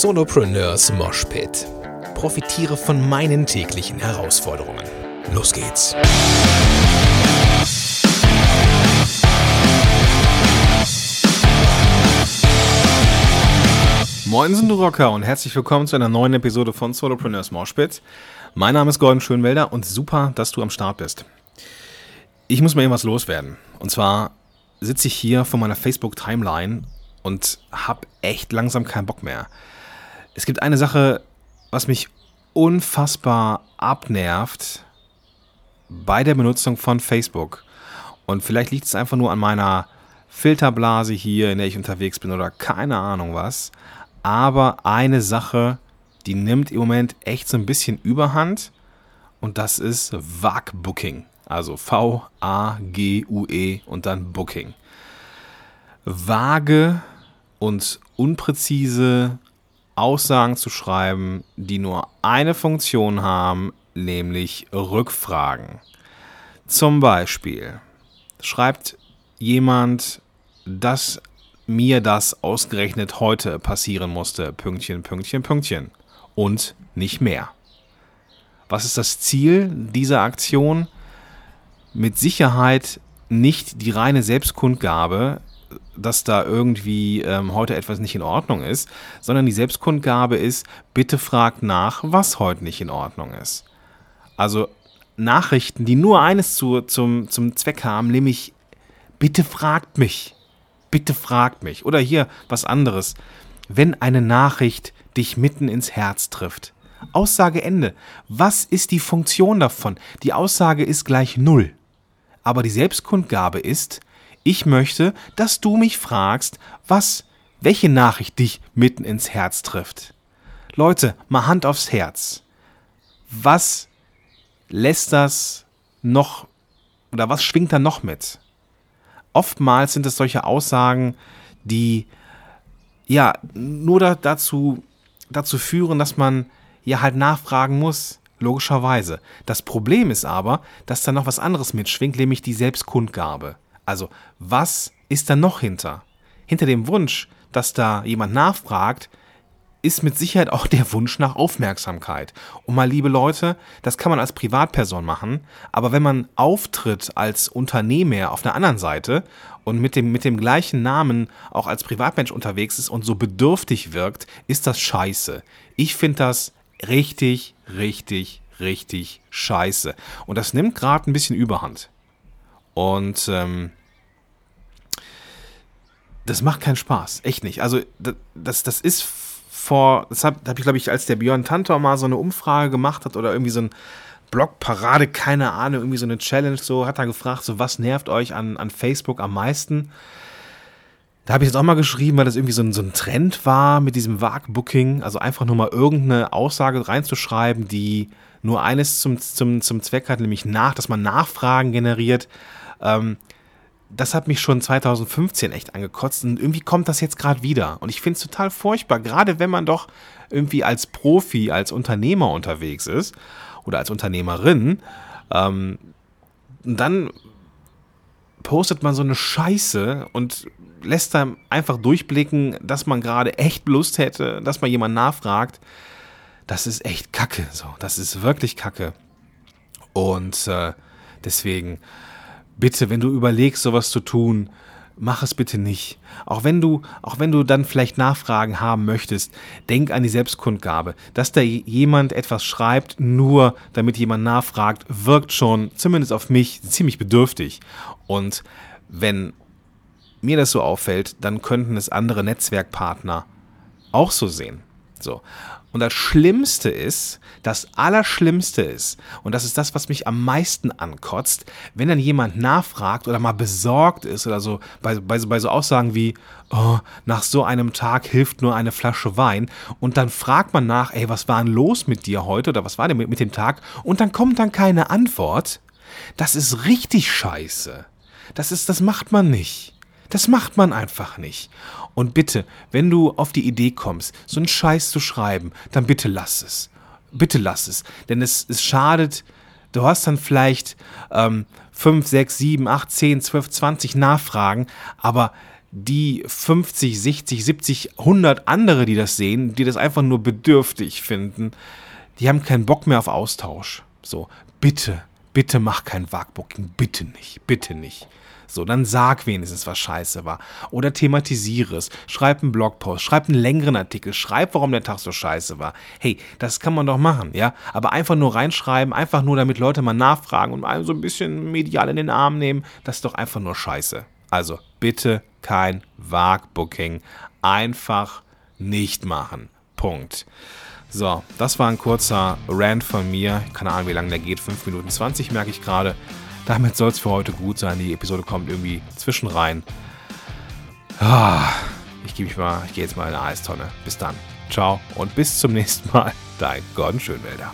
Solopreneurs Moshpit. Profitiere von meinen täglichen Herausforderungen. Los geht's. Moin, du Rocker und herzlich willkommen zu einer neuen Episode von Solopreneurs Moshpit. Mein Name ist Gordon Schönwelder und super, dass du am Start bist. Ich muss mal irgendwas loswerden. Und zwar sitze ich hier vor meiner Facebook-Timeline und habe echt langsam keinen Bock mehr. Es gibt eine Sache, was mich unfassbar abnervt bei der Benutzung von Facebook. Und vielleicht liegt es einfach nur an meiner Filterblase hier, in der ich unterwegs bin oder keine Ahnung was. Aber eine Sache, die nimmt im Moment echt so ein bisschen Überhand und das ist VAG Booking. Also V-A-G-U-E und dann Booking. Vage und unpräzise Aussagen zu schreiben, die nur eine Funktion haben, nämlich Rückfragen. Zum Beispiel schreibt jemand, dass mir das ausgerechnet heute passieren musste, Pünktchen, Pünktchen, Pünktchen und nicht mehr. Was ist das Ziel dieser Aktion? Mit Sicherheit nicht die reine Selbstkundgabe, dass da irgendwie ähm, heute etwas nicht in Ordnung ist, sondern die Selbstkundgabe ist, bitte fragt nach, was heute nicht in Ordnung ist. Also Nachrichten, die nur eines zu, zum, zum Zweck haben, nämlich, bitte fragt mich, bitte fragt mich. Oder hier was anderes. Wenn eine Nachricht dich mitten ins Herz trifft. Aussage Ende. Was ist die Funktion davon? Die Aussage ist gleich null. Aber die Selbstkundgabe ist, ich möchte, dass du mich fragst, was, welche Nachricht dich mitten ins Herz trifft. Leute, mal Hand aufs Herz. Was lässt das noch oder was schwingt da noch mit? Oftmals sind es solche Aussagen, die ja nur da, dazu, dazu führen, dass man ja halt nachfragen muss, logischerweise. Das Problem ist aber, dass da noch was anderes mitschwingt, nämlich die Selbstkundgabe. Also, was ist da noch hinter? Hinter dem Wunsch, dass da jemand nachfragt, ist mit Sicherheit auch der Wunsch nach Aufmerksamkeit. Und mal, liebe Leute, das kann man als Privatperson machen, aber wenn man auftritt als Unternehmer auf der anderen Seite und mit dem, mit dem gleichen Namen auch als Privatmensch unterwegs ist und so bedürftig wirkt, ist das scheiße. Ich finde das richtig, richtig, richtig scheiße. Und das nimmt gerade ein bisschen Überhand. Und ähm, das macht keinen Spaß. Echt nicht. Also, das, das ist vor, das habe hab ich, glaube ich, als der Björn Tantor mal so eine Umfrage gemacht hat oder irgendwie so ein Blogparade, keine Ahnung, irgendwie so eine Challenge, so hat er gefragt, so was nervt euch an, an Facebook am meisten? Da habe ich jetzt auch mal geschrieben, weil das irgendwie so ein, so ein Trend war mit diesem Vague-Booking, also einfach nur mal irgendeine Aussage reinzuschreiben, die nur eines zum, zum, zum Zweck hat, nämlich nach, dass man Nachfragen generiert. Ähm, das hat mich schon 2015 echt angekotzt und irgendwie kommt das jetzt gerade wieder. Und ich finde es total furchtbar, gerade wenn man doch irgendwie als Profi, als Unternehmer unterwegs ist oder als Unternehmerin. Ähm, dann postet man so eine Scheiße und lässt dann einfach durchblicken, dass man gerade echt Lust hätte, dass man jemand nachfragt. Das ist echt Kacke. So, das ist wirklich Kacke. Und äh, deswegen bitte, wenn du überlegst, sowas zu tun, mach es bitte nicht. Auch wenn du, auch wenn du dann vielleicht Nachfragen haben möchtest, denk an die Selbstkundgabe. Dass da jemand etwas schreibt, nur damit jemand nachfragt, wirkt schon, zumindest auf mich, ziemlich bedürftig. Und wenn mir das so auffällt, dann könnten es andere Netzwerkpartner auch so sehen. So. Und das Schlimmste ist, das Allerschlimmste ist, und das ist das, was mich am meisten ankotzt, wenn dann jemand nachfragt oder mal besorgt ist oder so, bei, bei, bei so Aussagen wie, oh, nach so einem Tag hilft nur eine Flasche Wein, und dann fragt man nach, ey, was war denn los mit dir heute oder was war denn mit, mit dem Tag, und dann kommt dann keine Antwort, das ist richtig scheiße. Das ist, das macht man nicht. Das macht man einfach nicht. Und bitte, wenn du auf die Idee kommst, so einen Scheiß zu schreiben, dann bitte lass es. Bitte lass es. Denn es, es schadet, du hast dann vielleicht ähm, 5, 6, 7, 8, 10, 12, 20 Nachfragen, aber die 50, 60, 70, 100 andere, die das sehen, die das einfach nur bedürftig finden, die haben keinen Bock mehr auf Austausch. So, bitte, bitte mach kein Wagbooking, bitte nicht, bitte nicht. So, dann sag wenigstens, was scheiße war. Oder thematisiere es. Schreib einen Blogpost, schreib einen längeren Artikel, schreib, warum der Tag so scheiße war. Hey, das kann man doch machen, ja. Aber einfach nur reinschreiben, einfach nur, damit Leute mal nachfragen und einem so ein bisschen medial in den Arm nehmen, das ist doch einfach nur scheiße. Also bitte kein Wagbooking. Einfach nicht machen. Punkt. So, das war ein kurzer Rant von mir. Keine Ahnung, wie lange der geht. 5 Minuten 20 merke ich gerade. Damit soll es für heute gut sein. Die Episode kommt irgendwie zwischen rein. Ah, ich gehe geh jetzt mal in eine Eistonne. Bis dann. Ciao und bis zum nächsten Mal. Dein Gordon Schönwälder.